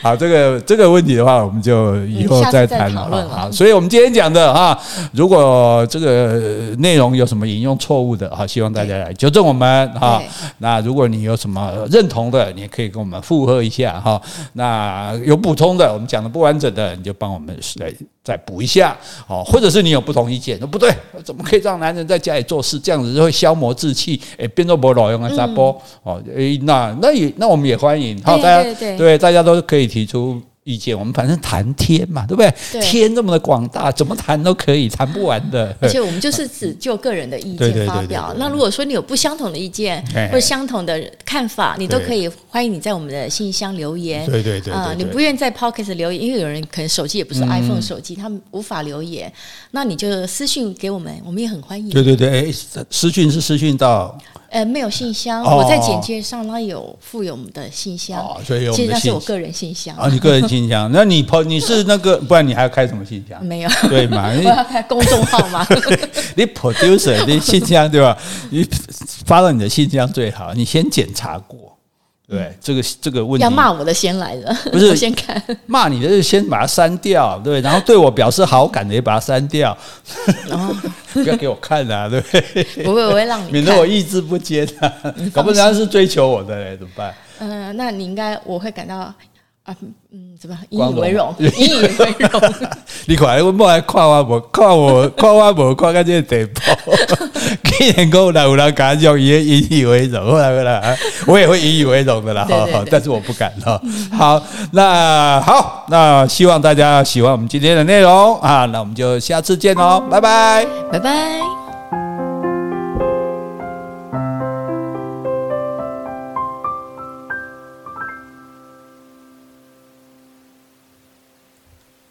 好，这个这个问题的话，我们就以后再谈了哈。好，所以我们今天讲的哈，如果这个内容有什么引用错误的哈，希望大家来纠正我们哈。那如果你有什么认同的，你也可以跟我们附和一下哈。那有补充的，我们讲的不完整的，你就帮我们来再补一下哦。或者是你有不同意见，说不对，怎么可以让男人在家里做事？这样子就会消磨志气，哎，变做不老用啊，啥波哦？哎，那那也那我们也欢迎，好，大家对大家都。可以提出意见，我们反正谈天嘛，对不对？对，天这么的广大，怎么谈都可以，谈不完的。而且我们就是只就个人的意见发表。那如果说你有不相同的意见或者相同的看法，你都可以欢迎你在我们的信箱留言。对对对啊，你不愿意在 Pocket 留言，因为有人可能手机也不是 iPhone 手机，他们无法留言，那你就私讯给我们，我们也很欢迎。对对对，哎，私讯是私讯到。呃，没有信箱，我在简介上它有附有我们的信箱，哦所以其实那是我个人信箱。啊，你个人信箱？那你你是那个，不然你还要开什么信箱？没有，对嘛？我要开公众号嘛？你 producer 你信箱对吧？你发到你的信箱最好，你先检查过。对，这个这个问题。要骂我的先来的，不是。先看。骂你的，是先把它删掉，对，然后对我表示好感的也把它删掉，然后 不要给我看啊，对不对？不会，我会让你，免得我意志不坚啊，搞不然是追求我的嘞，怎么办？嗯，那你应该我会感到。啊，嗯，怎么 引以为荣？引以为荣。你看，我莫来看我，无夸我，看我无夸个这个地步。既然讲来有人敢用，也引以为荣。后来后来，我也会引以为荣的啦。好好，但是我不敢哈。好，那好，那希望大家喜欢我们今天的内容啊。那我们就下次见喽，拜拜，拜拜。